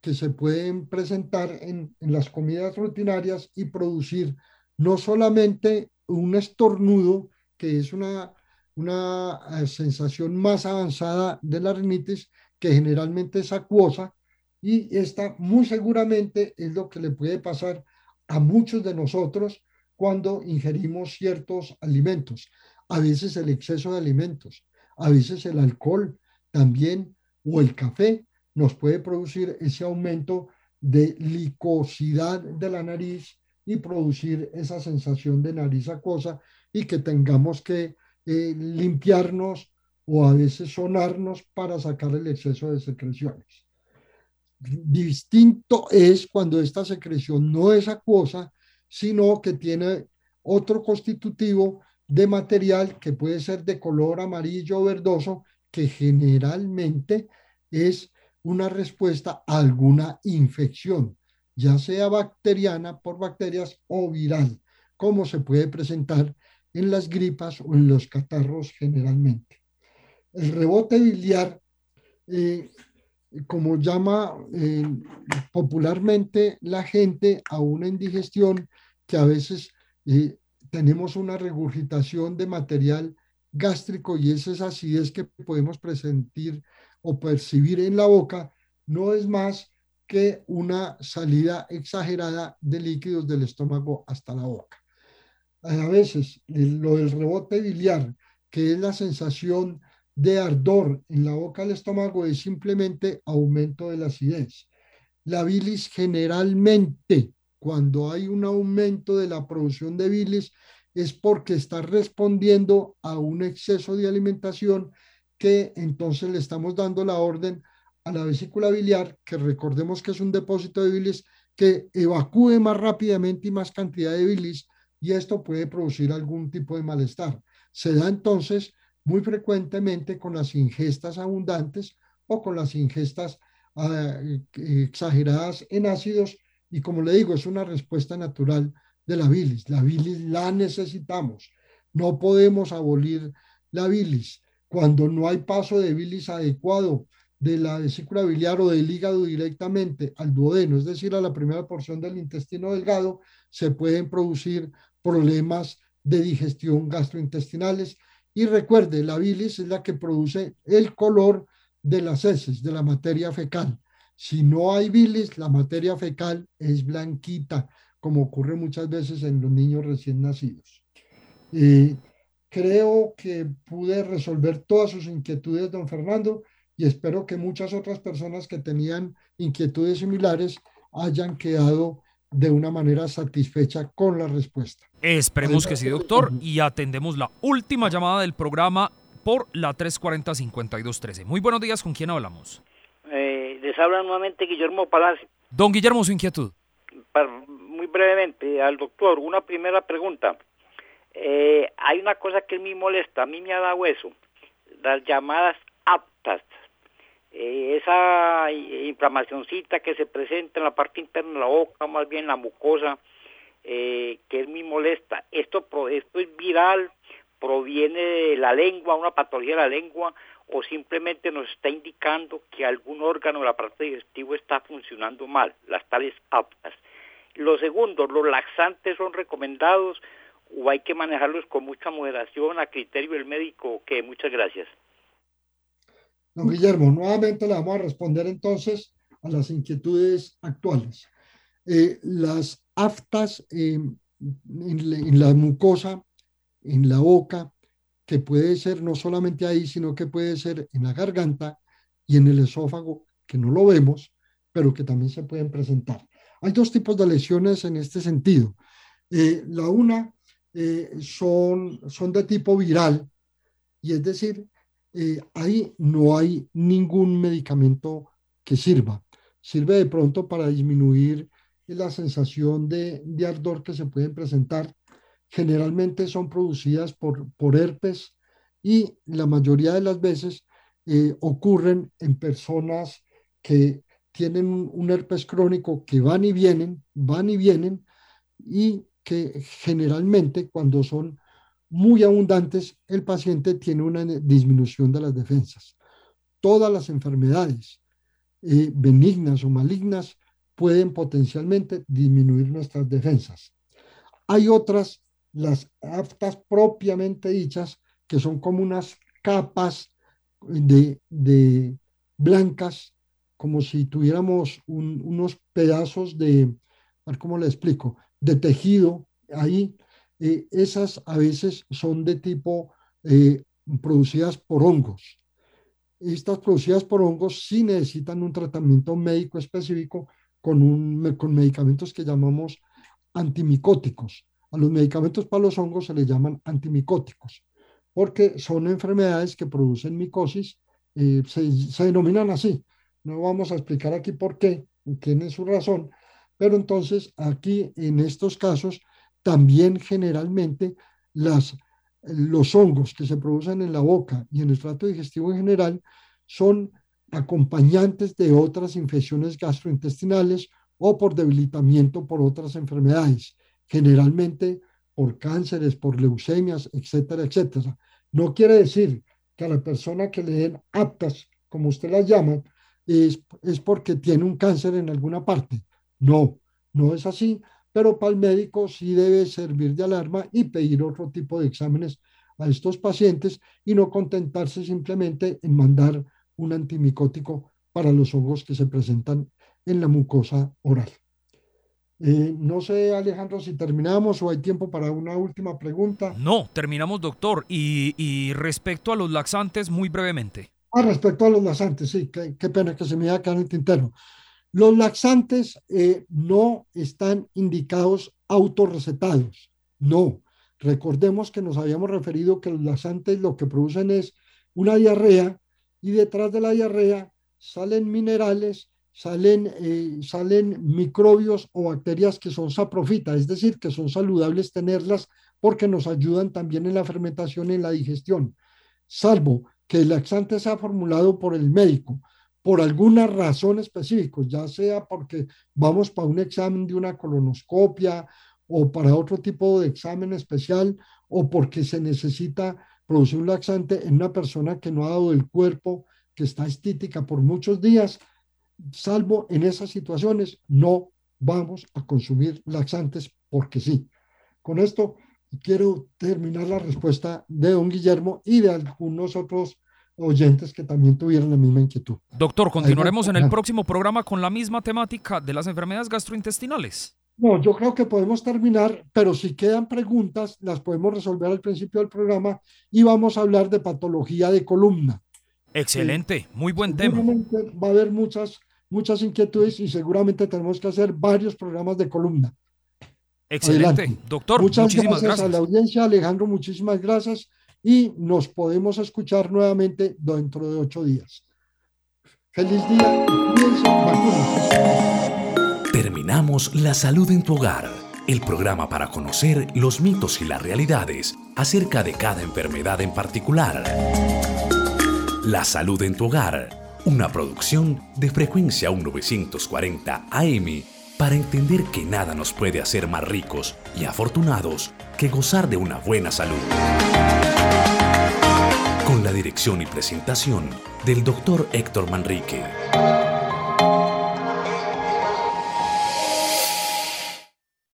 que se pueden presentar en, en, las comidas rutinarias y producir no solamente un estornudo, que es una, una eh, sensación más avanzada de la rinitis, que generalmente es acuosa y esta muy seguramente es lo que le puede pasar a muchos de nosotros cuando ingerimos ciertos alimentos. A veces el exceso de alimentos, a veces el alcohol también o el café nos puede producir ese aumento de licosidad de la nariz y producir esa sensación de nariz acuosa y que tengamos que eh, limpiarnos o a veces sonarnos para sacar el exceso de secreciones. Distinto es cuando esta secreción no es acuosa, sino que tiene otro constitutivo de material que puede ser de color amarillo o verdoso, que generalmente es una respuesta a alguna infección, ya sea bacteriana por bacterias o viral, como se puede presentar en las gripas o en los catarros generalmente. El rebote biliar, eh, como llama eh, popularmente la gente a una indigestión que a veces eh, tenemos una regurgitación de material gástrico y esa acidez que podemos presentir o percibir en la boca, no es más que una salida exagerada de líquidos del estómago hasta la boca. A veces lo del rebote biliar, que es la sensación de ardor en la boca del estómago, es simplemente aumento de la acidez. La bilis generalmente, cuando hay un aumento de la producción de bilis, es porque está respondiendo a un exceso de alimentación que entonces le estamos dando la orden a la vesícula biliar, que recordemos que es un depósito de bilis, que evacúe más rápidamente y más cantidad de bilis y esto puede producir algún tipo de malestar. Se da entonces muy frecuentemente con las ingestas abundantes o con las ingestas ah, exageradas en ácidos y como le digo, es una respuesta natural de la bilis. La bilis la necesitamos. No podemos abolir la bilis cuando no hay paso de bilis adecuado de la vesícula biliar o del hígado directamente al duodeno, es decir, a la primera porción del intestino delgado, se pueden producir problemas de digestión gastrointestinales. Y recuerde, la bilis es la que produce el color de las heces, de la materia fecal. Si no hay bilis, la materia fecal es blanquita, como ocurre muchas veces en los niños recién nacidos. Creo que pude resolver todas sus inquietudes, don Fernando, y espero que muchas otras personas que tenían inquietudes similares hayan quedado de una manera satisfecha con la respuesta. Esperemos que sí, doctor, y atendemos la última llamada del programa por la 340-5213. Muy buenos días, ¿con quién hablamos? Eh, les habla nuevamente Guillermo Palacio. Don Guillermo, su inquietud. muy brevemente, al doctor, una primera pregunta. Eh, hay una cosa que me molesta, a mí me ha dado eso, las llamadas aptas, eh, esa inflamacióncita que se presenta en la parte interna de la boca, más bien la mucosa, eh, que es muy molesta. Esto, esto es viral, proviene de la lengua, una patología de la lengua, o simplemente nos está indicando que algún órgano de la parte digestiva está funcionando mal, las tales aptas. Lo segundo, los laxantes son recomendados o hay que manejarlos con mucha moderación a criterio del médico? Muchas gracias. Don Guillermo, nuevamente le vamos a responder entonces a las inquietudes actuales. Eh, las aftas eh, en, la mucosa, en la boca, que puede ser no solamente ahí, sino que puede ser en la garganta y en el esófago, que no lo vemos, pero que también se pueden presentar. Hay dos tipos de lesiones en este sentido. Eh, la una son, son de tipo viral y es decir, eh, ahí no hay ningún medicamento que sirva. Sirve de pronto para disminuir la sensación de, de ardor que se pueden presentar. Generalmente son producidas por, por herpes y la mayoría de las veces eh, ocurren en personas que tienen un, herpes crónico que van y vienen, van y vienen y que generalmente cuando son muy abundantes, el paciente tiene una disminución de las defensas. Todas las enfermedades eh, benignas o malignas pueden potencialmente disminuir nuestras defensas. Hay otras, las aftas propiamente dichas, que son como unas capas de, de blancas, como si tuviéramos unos pedazos de, a ver cómo le explico, de tejido ahí. Eh, esas a veces son de tipo eh, producidas por hongos. Estas producidas por hongos sí necesitan un tratamiento médico específico con, un, con medicamentos que llamamos antimicóticos. A los medicamentos para los hongos se les llaman antimicóticos, porque son enfermedades que producen micosis, eh, se, denominan así. No vamos a explicar aquí por qué, tiene su razón, pero entonces aquí en estos casos también generalmente los hongos que se producen en la boca y en el trato digestivo en general son acompañantes de otras infecciones gastrointestinales o por debilitamiento por otras enfermedades, generalmente por cánceres, por leucemias, etcétera, etcétera. No quiere decir que a la persona que le den aptas, como usted las llama, es, es porque tiene un cáncer en alguna parte. No, no es así, pero para el médico sí debe servir de alarma y pedir otro tipo de exámenes a estos pacientes y no contentarse simplemente en mandar un antimicótico para los hongos que se presentan en la mucosa oral. Eh, no sé, Alejandro, si terminamos o hay tiempo para una última pregunta. No, terminamos, doctor. Y, respecto a los laxantes, muy brevemente. Ah, respecto a los laxantes, sí, qué, pena que se me haya quedado en el tintero. Los laxantes eh, no están indicados autorrecetados, no. Recordemos que nos habíamos referido que los laxantes lo que producen es una diarrea y detrás de la diarrea salen minerales salen, eh, salen microbios o bacterias que son saprofita, es decir, que son saludables tenerlas porque nos ayudan también en la fermentación y en la digestión, salvo que el laxante sea formulado por el médico por alguna razón específica, ya sea porque vamos para un examen de una colonoscopia o para otro tipo de examen especial o porque se necesita producir un laxante en una persona que no ha dado el cuerpo, que está estítica por muchos días, salvo en esas situaciones, no vamos a consumir laxantes porque sí. Con esto quiero terminar la respuesta de don Guillermo y de algunos otros oyentes que también tuvieron la misma inquietud. Doctor, continuaremos en el próximo programa con la misma temática de las enfermedades gastrointestinales. No, yo creo que podemos terminar, pero si quedan preguntas, las podemos resolver al principio del programa y vamos a hablar de patología de columna. Excelente, muy buen tema. Va a haber muchas muchas inquietudes y seguramente tenemos que hacer varios programas de columna. Excelente, doctor. Muchas muchísimas gracias, a la audiencia, Alejandro, muchísimas gracias y nos podemos escuchar nuevamente dentro de ocho días. Feliz día Terminamos La Salud en tu Hogar, el programa para conocer los mitos y las realidades acerca de cada enfermedad en particular. La Salud en tu Hogar una producción de frecuencia 1940 AM para entender que nada nos puede hacer más ricos y afortunados que gozar de una buena salud. La dirección y presentación del Dr. Héctor Manrique.